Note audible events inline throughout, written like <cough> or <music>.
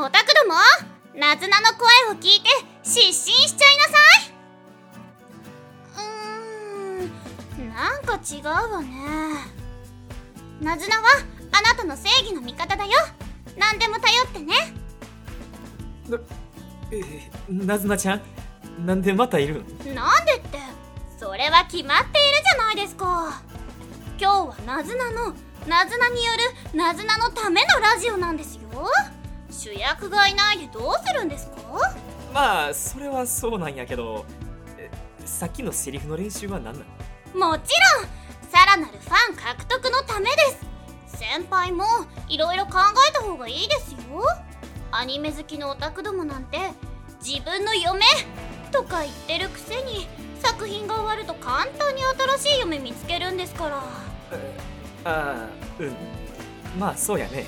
のオタクども？ナズナの声を聞いて失神しちゃいなさい。うーんなんか違うわね。ナズナはあなたの正義の味方だよ。何でも頼ってね。えー、なずなちゃんなんでまたいるん？なんでってそれは決まっているじゃないですか。今日はナズナのナズナによるナズナのためのラジオなんですよ主役がいないでどうするんですか？まあそれはそうなんやけどさっきのセリフの練習は何なの？もちろんさらなるファン獲得のためです。先輩もいろいろ考えた方がいいですよ。アニメ好きのオタクどもなんて自分の嫁とか言ってるくせに作品が終わると簡単に新しい嫁見つけるんですから。ああうん。まあそうやね。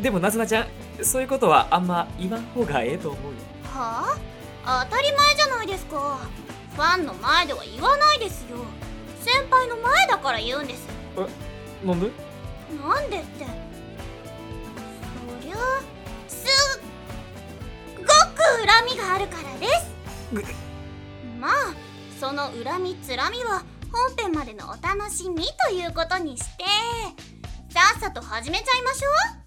でもなずなちゃんそういうことはあんま言わん方がええと思うよ。はあ？当たり前じゃないですか。ファンの前では言わないですよ。先輩の前だから言うんです。え？なんで？なんでって。そりゃすっごく恨みがあるからです。まあその恨みつらみは本編までのお楽しみということにしてさっさと始めちゃいましょう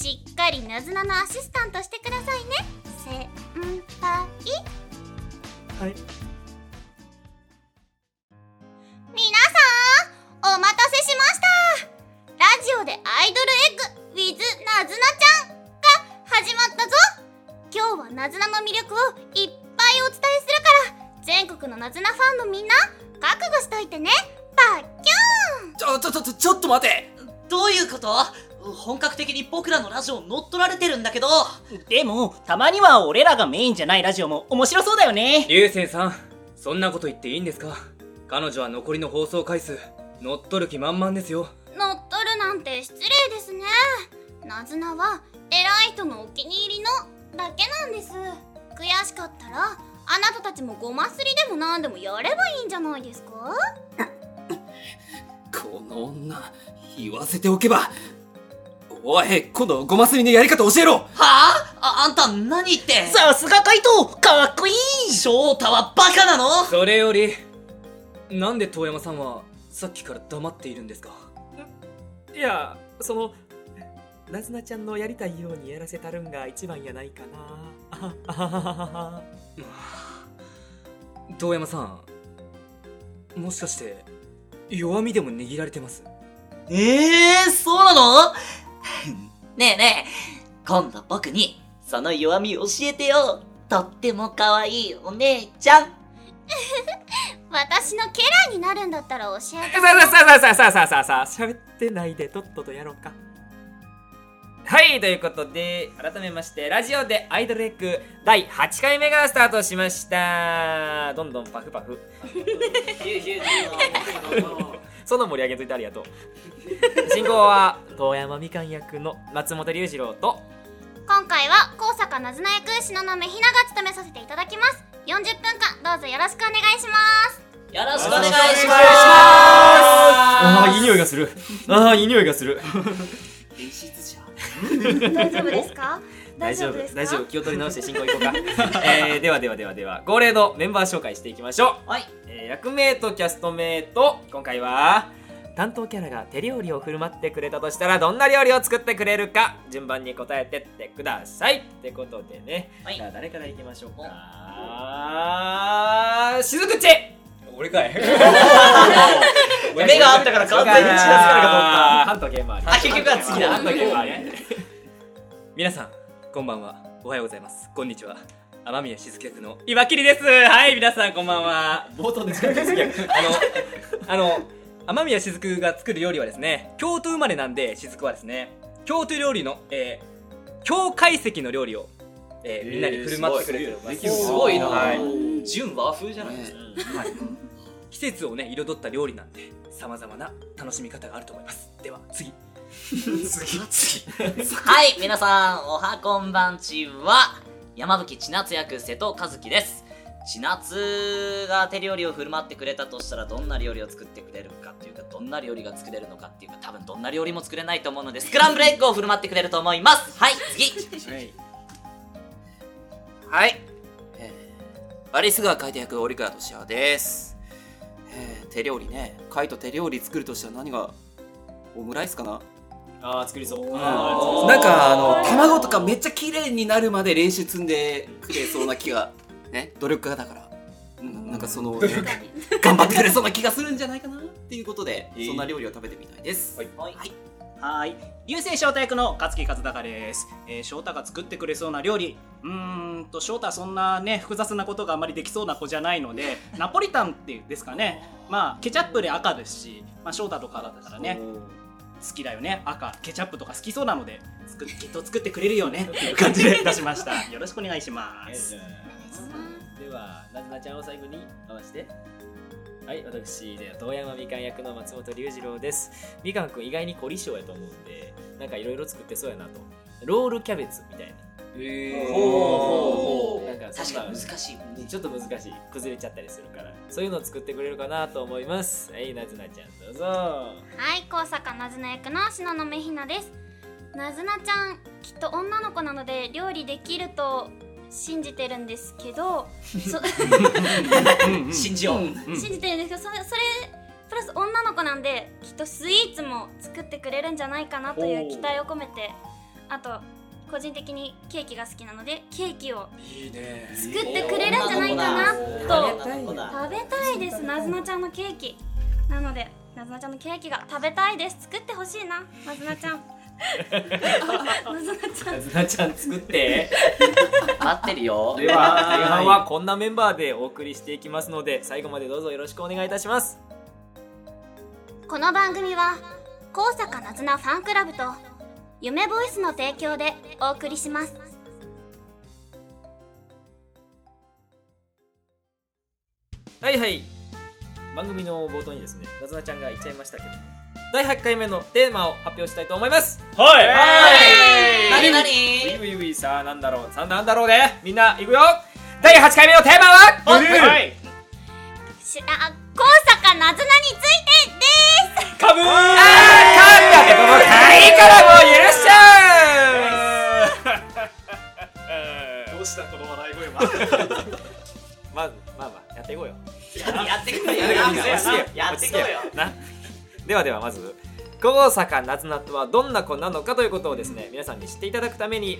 しっかりなずなのアシスタントしてくださいね。先輩。はい。皆さんお待たせしました。ラジオでアイドルエッグ with なずなちゃんが始まったぞ。今日はなずなの魅力をいっぱいお伝えするから全国のなずなファンのみんな覚悟しといてね。バッキューン。ちょちょちょちょっと待て。どういうこと？本格的に僕らのラジオ乗っ取られてるんだけど。でもたまには俺らがメインじゃないラジオも面白そうだよね。流星さんそんなこと言っていいんですか？彼女は残りの放送回数乗っ取る気満々ですよ。乗っ取るなんて失礼ですね。なずなは偉い人のお気に入りのだけなんです。悔しかったらあなたたちもごますりでも何でもやればいいんじゃないですか？この女言わせておけばおい今度ごますりのやり方教えろ。はあ？ああんた何言ってさすがカイトかっこいい翔太はバカなの？それよりなんで遠山さんはさっきから黙っているんですか？いやそのなずなちゃんのやりたいようにやらせたるんが一番やないかな。<laughs> 遠山さんもしかして弱みでも握られてます？ええー、そうなの？<laughs> ねえねえ今度僕にその弱み教えてよ。とっても可愛いお姉ちゃん。<laughs> 私のキャラになるんだったら教えて。さあさあさあさあさあさあさあ喋ってないでとっととやろうかはいということで改めましてラジオでアイドルエッグ第8回目がスタートしましたどんどんパフパフその盛り上げといてありがとう。<laughs> 進行は遠山みかん役の松本龍二郎と。今回は高坂なずな役篠宮ひなが務めさせていただきます。40分間どうぞよろしくお願いします。よろしくお願いします。ああいい匂いがする。ああいい匂いがする。<laughs> 大丈夫ですか？大丈夫。大丈夫気を取り直して進行いこうか、<laughs> えー、ではではではでは恒例のメンバー紹介していきましょう。はい、えー、役名とキャスト名と今回は担当キャラが手料理を振る舞ってくれたとしたらどんな料理を作ってくれるか順番に答えてってください。ってことでね、はい、じゃあ誰からいきましょうか？しずくち。俺かい。目があったから完全に知らせからかと思った。ハントゲームあり。あ結局は次だ。ハントゲームあり。<laughs> 皆さんこんばんは。おはようございます。こんにちは。天宮しずく役の岩切です。はい皆さんこんばんは。冒頭でしか言あのあの天宮しずくが作る料理はですね京都生まれなんでしずくはですね京都料理の、えー、京懐石の料理を、えー、みんなに振る舞ってくれてるす。ごい。な、はい、純和風じゃないですか、はい、季節をね彩った料理なんでさまざまな楽しみ方があると思います。では次次。次はい皆さんおはこんばんちは。山吹千夏役瀬戸和樹です。千夏が手料理を振る舞ってくれたとしたらどんな料理を作ってくれるかっていうかどんな料理が作れるのかっていうか多分どんな料理も作れないと思うのでスクランブルエッグを振る舞ってくれると思います。はい次、はい、はい、えー、アリスが書いた役折川俊也です、えー、手料理ね。カイト手料理作るとしたら何がオムライスかな？ああ作りそう。あーなんかあの卵とかめっちゃ綺麗になるまで練習積んでくれそうな気が。ね？努力家だから。うん。なんかその <laughs> 頑張ってくれそうな気がするんじゃないかなっていうことで、そんな料理を食べてみたいです。はい、はい。はーい。流星翔太役の勝木和孝です、えー、翔太が作ってくれそうな料理。うーんと翔太はそんなね複雑なことがあまりできそうな子じゃないので <laughs> ナポリタンっていうんですかね。まあケチャップで赤ですし、まあ、翔太とかだったらね好きだよね。赤ケチャップとか好きそうなので作っきっと作ってくれるよね。っていう感じで出しました。<laughs> よろしくお願いします。ではなずなちゃんを最後に合わせて。はい私では遠山みかん役の松本龍二郎です。みかんくん意外に凝り性やと思うんでなんかいろいろ作ってそうやなと。ロールキャベツみたいなえほうほうほうなんか確かに難しい。もんねちょっと難しい。崩れちゃったりするから。そういうのを作ってくれるかなと思います。はいなずなちゃんどうぞ。はい高坂なずな役の篠野目ひなです。なずなちゃんきっと女の子なので料理できると信じてるんですけどそ <laughs> 信じよう、信じてるんですけどそれそれプラス女の子なんできっとスイーツも作ってくれるんじゃないかなという期待を込めてあと個人的にケーキが好きなのでケーキをいいね。作ってくれるんじゃないかなと。食べたいです。なずなちゃんのケーキ。なのでなずなちゃんのケーキが食べたいです。作ってほしいな。なずなちゃん。<laughs> なずなちゃん。なずなちゃん作って。待ってるよ。では前半はこんなメンバーでお送りしていきますので最後までどうぞよろしくお願いいたします。この番組は高坂なずなファンクラブと夢ボイスの提供でお送りします。はいはい。番組の冒頭にですねなずなちゃんが言っちゃいましたけど第8回目のテーマを発表したいと思います。はい。何？何？ウィウィウィさあなんだろうさあなんだろうねみんないくよ第8回目のテーマははいしあ高坂なずなについてですカブーあー噛んだけどもういいからもう許 <laughs> まあまあまあやっていこう <laughs> よ。やってくれよ。やってくれよ。やってこうよ。な。<laughs> ではではまず高坂なずなとはどんな子なのかということをですね皆さんに知っていただくために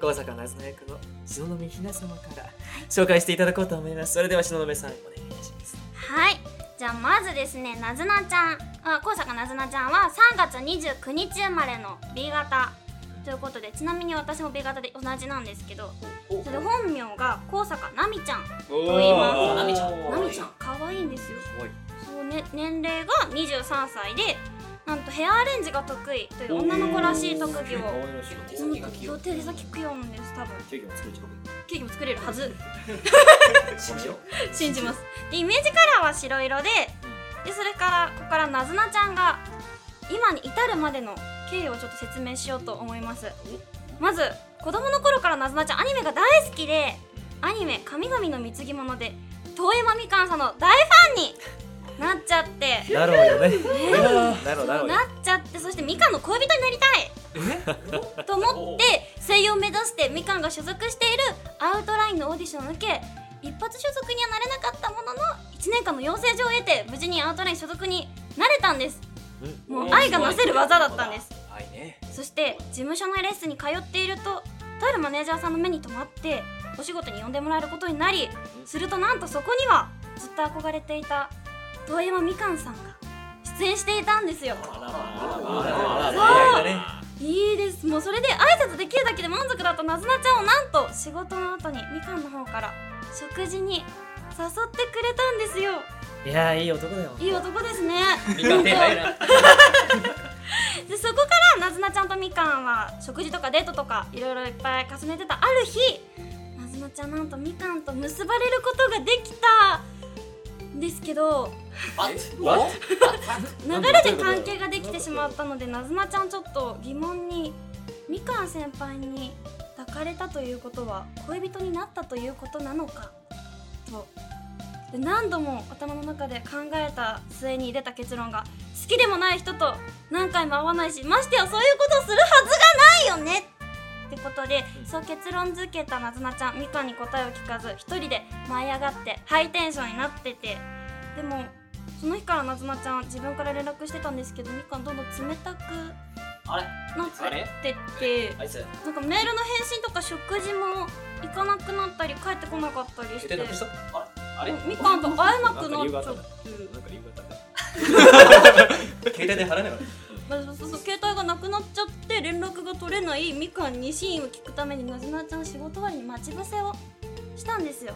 高坂なずな役の篠宮ひな様から紹介していただこうと思います。それでは篠宮さんお願いいたします。はい。じゃあまずですねなずなちゃんあ高坂なずなちゃんは3月29日生まれの B 型ということでちなみに私も B 型で同じなんですけどそれで本名が高坂なみちゃんと言います。なみちゃん。なみちゃん。可愛いんですよ。そう、ね、年齢が23歳でなんとヘアアレンジが得意という女の子らしい特技を手先が器用そう手先器用なんです多分。ケーキも作れちゃうケーキも作れるはず。信じよう。<laughs> 信じます。でイメージカラーは白色ででそれからここからなずなちゃんが今に至るまでの経緯をちょっと説明しようと思います。まず子供の頃からなずなちゃんアニメが大好きでアニメ「神々の貢ぎ物」で遠山みかんさんの大ファンになっちゃって。だろうよね。ねだろうだろうよなっちゃってそしてみかんの恋人になりたい。と思って声優を目指してみかんが所属しているアウトラインのオーディションを受け一発所属にはなれなかったものの1年間の養成所を得て無事にアウトライン所属になれたんです。もう愛がなせる技だったんですはいね。そして事務所のレッスンに通っているととあるマネージャーさんの目に留まってお仕事に呼んでもらえることになりするとなんとそこにはずっと憧れていた遠山みかんさんが出演していたんですよ。いいです。もうそれで挨拶できるだけで満足だったなずなちゃんをなんと仕事の後にみかんの方から食事に誘ってくれたんですよいやーいい男だよいい男ですね。<laughs> でそこからなずなちゃんとみかんは食事とかデートとかいろいろいっぱい重ねてた。ある日なずなちゃんなんとみかんと結ばれることができた。んですけど。<laughs> 流れで関係ができてしまったのでなずなちゃんちょっと疑問にみかん先輩に抱かれたということは恋人になったということなのかとで何度も頭の中で考えた末に出た結論が好きでもない人と何回も会わないしましてやそういうことをするはずがないよね！っってことで、そう結論付けたなずなちゃんみかんに答えを聞かず一人で舞い上がってハイテンションになってて。でもその日からなずなちゃん自分から連絡してたんですけどみかんどんどん冷たくあれ？なっててなんかメールの返信とか食事も行かなくなったり帰ってこなかったりして。連絡した？あれ？みかんと会えなくなっちゃってなんか理由があったね携帯で払えなかっまあ、そうそう携帯がなくなっちゃって連絡が取れないみかんにシーンを聞くためになずなちゃん仕事終わりに待ち伏せをしたんですよ。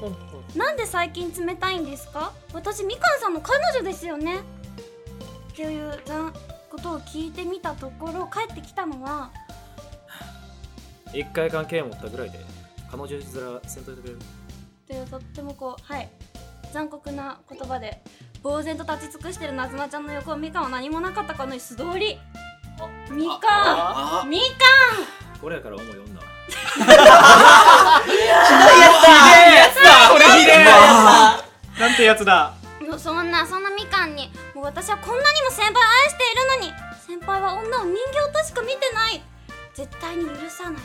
なんで最近冷たいんですか？私みかんさんの彼女ですよね。っていうざことを聞いてみたところ帰ってきたのは一回関係持ったぐらいで彼女面せんといてくれるっていうとってもこうはい残酷な言葉で呆然と立ち尽くしてるなずなちゃんの横をみかんは何もなかったかのように素通り。みかあん。みかこれやから思い読んだ。これひでえなんてやつだ。んそんなそんなみかんにもう私はこんなにも先輩を愛しているのに先輩は女を人形としか見てない。絶対に許さない。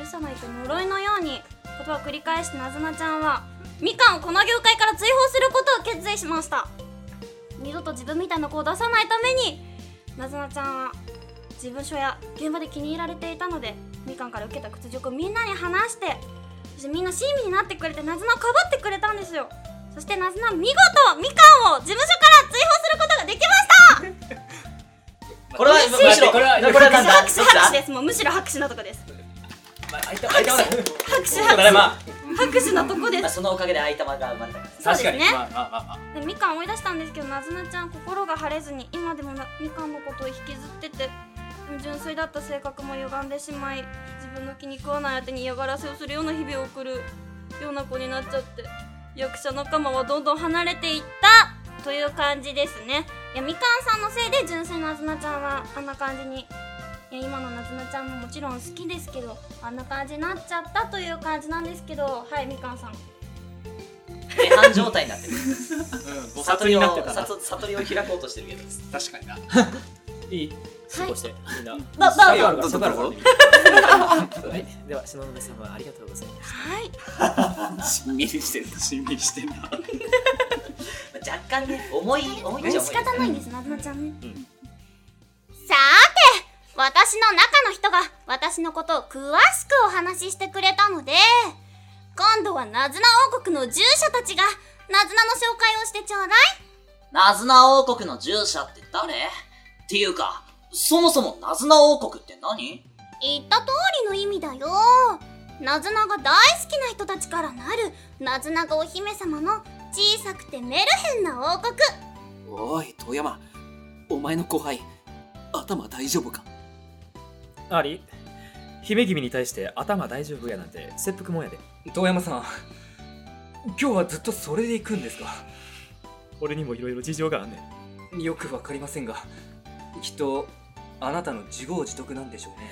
許さないと呪いのように言葉を繰り返してなずなちゃんはみかんをこの業界から追放することを決意しました。二度と自分みたいな子を出さないためになずなちゃんは事務所や現場で気に入られていたのでみかんから受けた屈辱をみんなに話してそしてみんな親身になってくれてなずなをかばってくれたんですよ。そしてなずな見事みかんを事務所から追放することができました。<laughs> これはむ嬉しろこれは拍手です。もうむしろ拍手のとこです相手相手は拍手ただいま拍手のとこです。まあそのおかげで愛玉が生まれたから。そうですね。まあまあまあまあ。でみかん思い出したんですけどなずなちゃん心が晴れずに今でもなみかんのことを引きずってて純粋だった性格も歪んでしまい自分の気に食わない相手に嫌がらせをするような日々を送るような子になっちゃって役者仲間はどんどん離れていったという感じですね。いやみかんさんのせいで純粋ななずなちゃんはあんな感じにいや今のなずなちゃんももちろん好きですけどあんな感じになっちゃったという感じなんですけどはいみかんさん。涅槃状態になってる。菩薩になってたな。悟りを悟りを開こうとしてるけど。確かにな。いい。過ごして。みんな。ななあるからそこあるからねはい。では篠宮さんはありがとうございました。はい。しんみりしてるしんみりしてんな。<laughs> 若干ね重い重いっち重い方ないんですなずなちゃんね、うん私の中の人が私のことを詳しくお話ししてくれたので今度はナズナ王国の従者たちがナズナの紹介をしてちょうだい。ナズナ王国の従者って誰？っていうかそもそもナズナ王国って何？言った通りの意味だよ。ナズナが大好きな人たちからなるナズナがお姫様の小さくてメルヘンな王国。おい遠山。お前の後輩頭大丈夫か？あり姫君に対して頭大丈夫やなんて切腹もんやで。遠山さん今日はずっとそれで行くんですか？俺にもいろいろ事情があんねん。よくわかりませんがきっとあなたの自業自得なんでしょうね。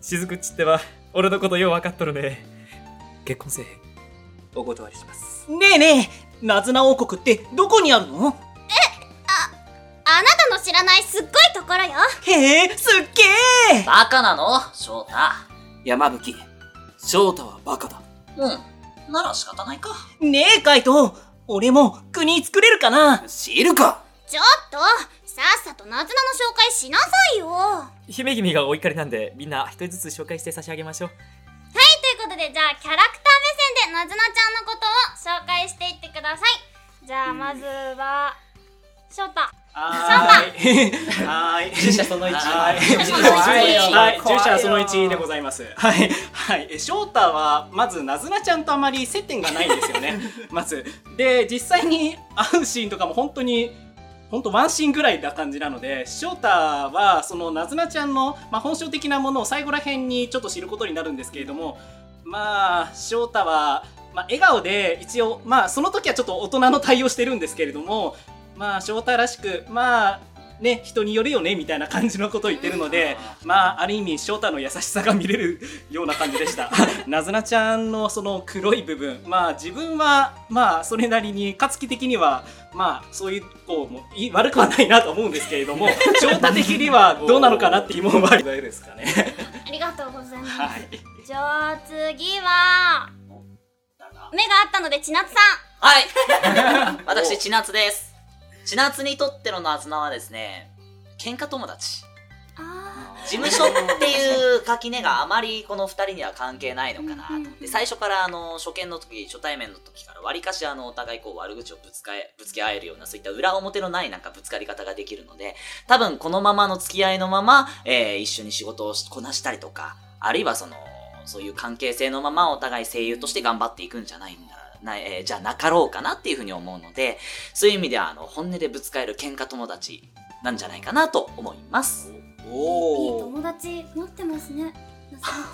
雫っちっては俺のことよう分かっとるね。結婚せえへん。お断りします。ねえねえナズナ王国ってどこにあるの？らないすっごいところよ。へえすっげえ。バカなの？翔太。山吹。翔太はバカだ。うん。なら仕方ないか。ねえカイト。俺も国作れるかな。知るか？ちょっとさっさとナズナの紹介しなさいよ。はい姫君がお怒りなんでみんな一人ずつ紹介して差し上げましょう。ということでじゃあキャラクター目線でナズナちゃんのことを紹介していってください。じゃあまずは翔太はーい。はーい。従者その1はい従者その1はその1でございます。はい、はい、え翔太はまずなずなちゃんとあまり接点がないんですよね。<laughs> まず、で実際に会うシーンとかも本当に。本当ワンシーンぐらいな感じなので翔太はそのなずなちゃんの、まあ、本性的なものを最後らへんにちょっと知ることになるんですけれどもまあ翔太は、まあ、笑顔で一応まあその時はちょっと大人の対応してるんですけれどもまあ翔太らしくまあね人によるよねみたいな感じのことを言ってるのでまあある意味翔太の優しさが見れるような感じでした。<laughs> なずなちゃんのその黒い部分。まあ自分はまあそれなりに勝木的にはまあそういう子もいい悪くはないなと思うんですけれども <laughs> 翔太的にはどうなのかなって疑問はありですかね。ありがととうございます、はい。じゃあ次は目があったので千夏さはい。<laughs> 私千夏です千夏にとってのなずなはですね喧嘩友達。事務所っていう垣根があまりこの二人には関係ないのかなと思って最初からあの初見の時初対面の時からわりかしあのお互いこう悪口をぶつかえぶつけ合えるようなそういった裏表のないなんかぶつかり方ができるので多分このままの付き合いのまま、えー一緒に仕事をしこなしたりとかあるいはそのそういう関係性のままお互い声優として頑張っていくんじゃないんだなえーじゃなかろうかなっていうふうに思うのでそういう意味ではあの本音でぶつかえる喧嘩友達なんじゃないかなと思います。ーいいおお友達持ってますね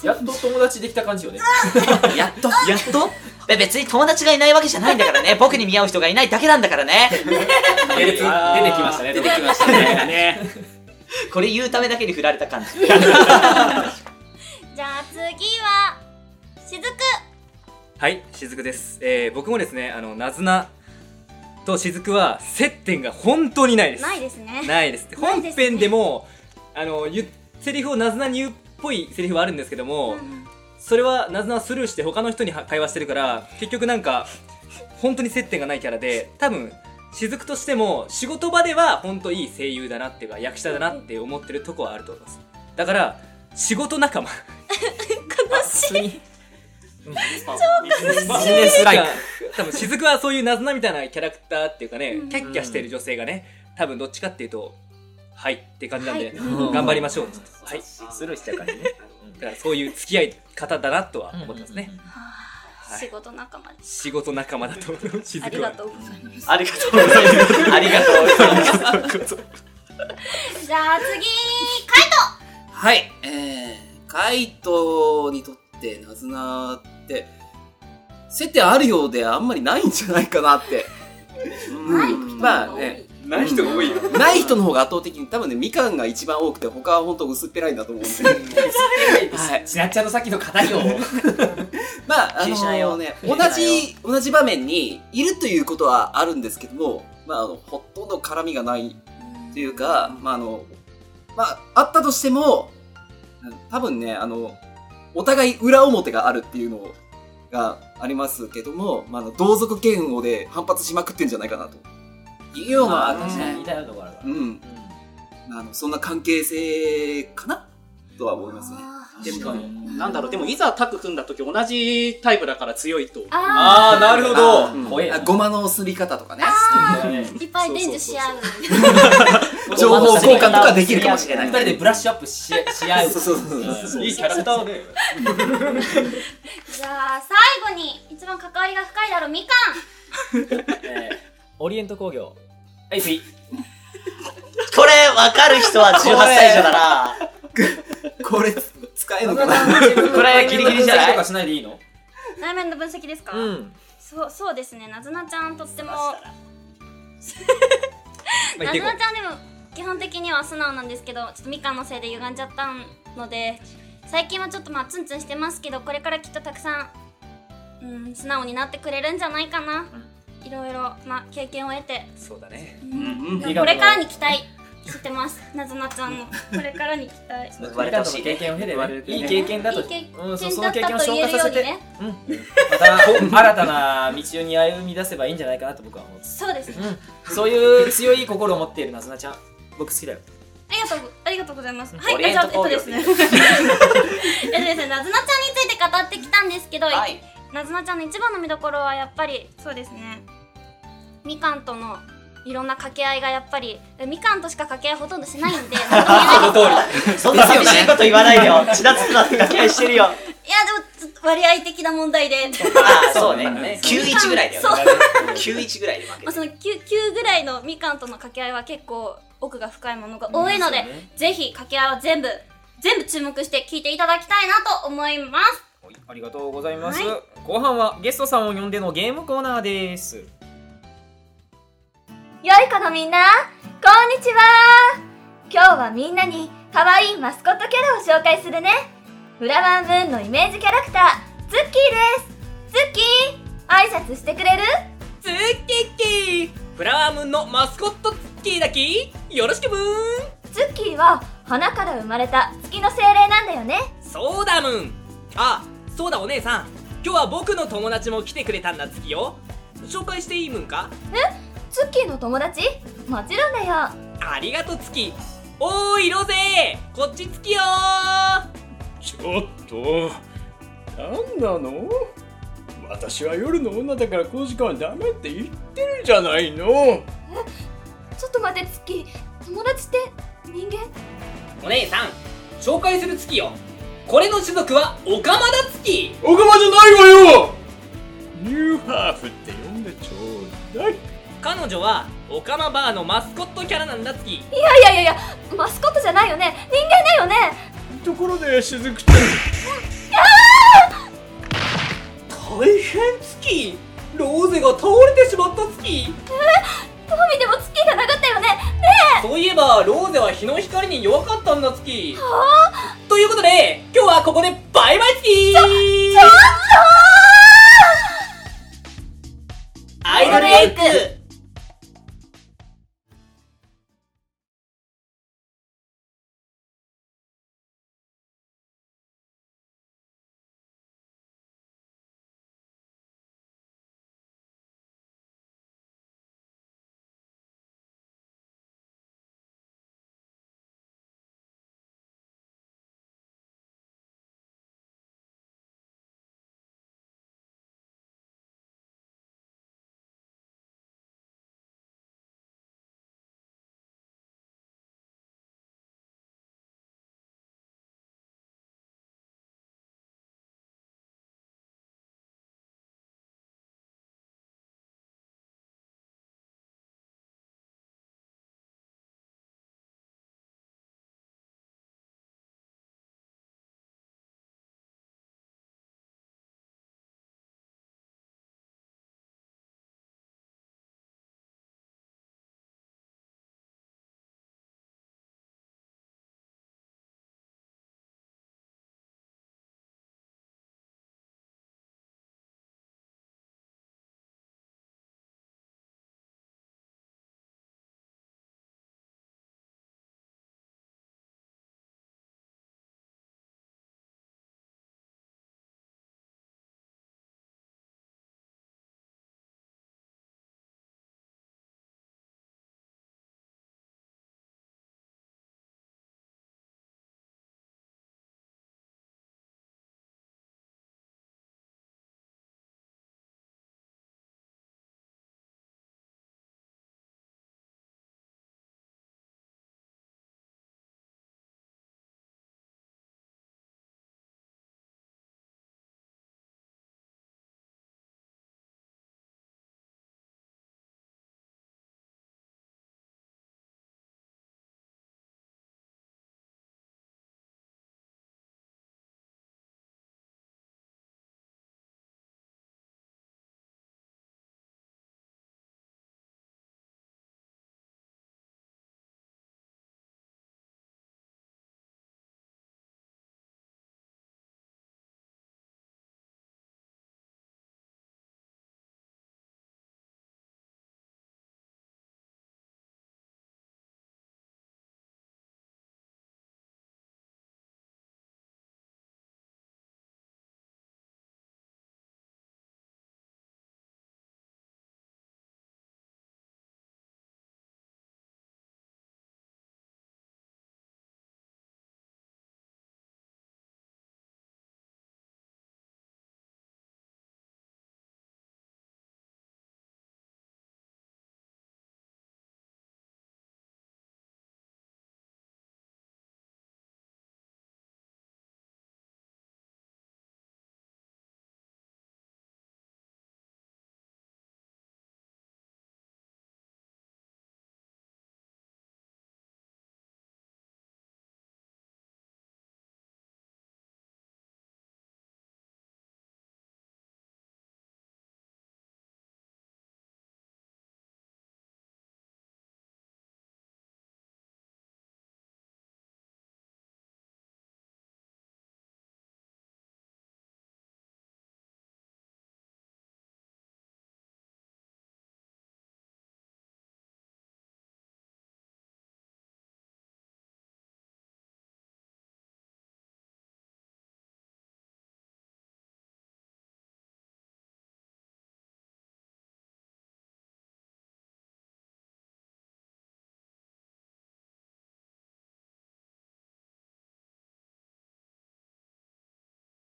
やっと友達できた感じよね <laughs> やっと？やっと？べ別に友達がいないわけじゃないんだからね。<laughs> 僕に見合う人がいないだけなんだからね。出てきましたね出てきましたねね <laughs> これ言うためだけに振られた感じ。じはい、しずくです。えー、僕もですね、あの、なずなとしずくは接点が本当にないです。ないですねないです。ですね編でも、あの、言うセリフをなずなに言うっぽいセリフはあるんですけども、うんそれはなずなはスルーして他の人には会話してるから、結局なんか、本当に接点がないキャラで、多分、しずくとしても、仕事場では本当いい声優だなっていうか、役者だなって思ってるとこはあると思います。だから、仕事仲間。悲しいビジネスライク。多分雫はそういうなずなみたいなキャラクターっていうかね、キャッキャしてる女性がね多分どっちかっていうとはいって感じなんで、はい頑張りましょうはい。スルーしちゃう感じね。<laughs> だからそういう付き合い方だなとは思ってますね、はい。仕事仲間です。仕事仲間だと思う雫はありがとうございますありがとうございます。ありがとうございます。<laughs> じゃあ次カイはい、えー、カイトにとってナズナって、接点あるようであんまりないんじゃないかなって。<laughs> うん。まあね、ない人が多いよ。ない人の方が圧倒的に、多分ね、みかんが一番多くて、他は本当薄っぺらいんだと思うんで。はい。ちなっちゃんのさっきの課よ <laughs> まあ、あのね、同じ、同じ場面にいるということはあるんですけども、まあ、あの、ほとんど絡みがないというか、まあ、あの、まあ、あったとしても、うん多分ね、あの、お互い裏表があるっていうのがありますけども、まあ、同族嫌悪で反発しまくってんじゃないかなと。いうような、確かに似たようなとこあるからうん、まああの、そんな関係性かな？とは思いますね。でもなんだろう。でもいざタッグ組んだ時同じタイプだから強いと。あああなるほど。ごまのすり方とかね。ー。いっぱい伝授し合う <laughs> 情報交換とかできるかもしれない。二人でブラッシュアップしし合う。そうそうそうそういいキャラクターね。じゃあ最後に一番関わりが深いだろうみかえーオリエント工業。はい次。これ分かる人は18歳以上だな。これ使えるのかな？これギリギリじゃない？とかしないでいいの？ん内面の分析ですか、うん。そうそうですね。なずなちゃんとっても。なずなちゃんでも基本的には素直なんですけどちょっとみかんのせいで歪んじゃったので最近はちょっとまあツンツンしてますけどこれからきっとたくさん、うん、素直になってくれるんじゃないかな、いろいろな経験を得て、うそうだね。うん。うん。これからに期待してます。なずなちゃんの。これからに期待。報われてほしい経験を経てね。ねいい経験だと。いい経うんそう験だっその経験をたと言える消化させて。ようにね。うん。また新たな道に歩み出せばいいんじゃないかなと僕は思うそうです。ねうん。そういう強い心を持っているなずなちゃん僕好きだよありがとうありがとうございます。はい、じゃあえっとですね。<laughs> えっとですね、なずなちゃんについて語ってきたんですけど、はい。なずなちゃんの一番の見どころはやっぱりそうですね。みかんとのいろんな掛け合いがやっぱりえみかんとしか掛け合いほとんどしないんで、な <laughs> んとも言えないんですそんな寂しいこと言わないでよ。<laughs> 血だつなって掛け合いしてるよ。いやでも割合的な問題で、そうね。91ぐらいだよ。そう91ぐらいで負けまあ、てその 9, 9ぐらいのみかんとの掛け合いは結構奥が深いものが多いので、そうね。ぜひ掛け合いは全部全部注目して聞いていただきたいなと思います。はいありがとうございます、は後半はゲストさんを呼んでのゲームコーナーです。良い子のみんな、こんにちは。今日はみんなに可愛いマスコットキャラを紹介するね。フラワームーンのイメージキャラクター、ズッキーです。ズッキー挨拶してくれる？ツッキッキー。フラワームーンのマスコットキーだきよろしくブーン。ズッキーは花から生まれた月の精霊なんだよね。そそうだむんあそうだお姉さん。今日は僕の友達も来てくれたんだ月よ。紹介していいむんか？ツッキーの友達？もちろんだよ。ありがとう月。おーいロゼこっち月よちょっと。何なの？私は夜の女だからこの時間はダメって言ってるじゃないのちょっと待ってツッキー友達って人間？お姉さん紹介する月よ。これの種族はオカマだ月。おかまじゃないわよ。ニューハーフって呼んでちょうだい。彼女はオカマバーのマスコットキャラなんだ月。いやいやいやいやマスコットじゃないよね。人間だよね。ところでしずくちゃん。大変月。ローゼが倒れてしまった月。どう見てもツそういえばローゼは日の光に弱かったんだ月。はあ？ということで今日はここでバイバイ月。ちょちょっとアイドルエッグ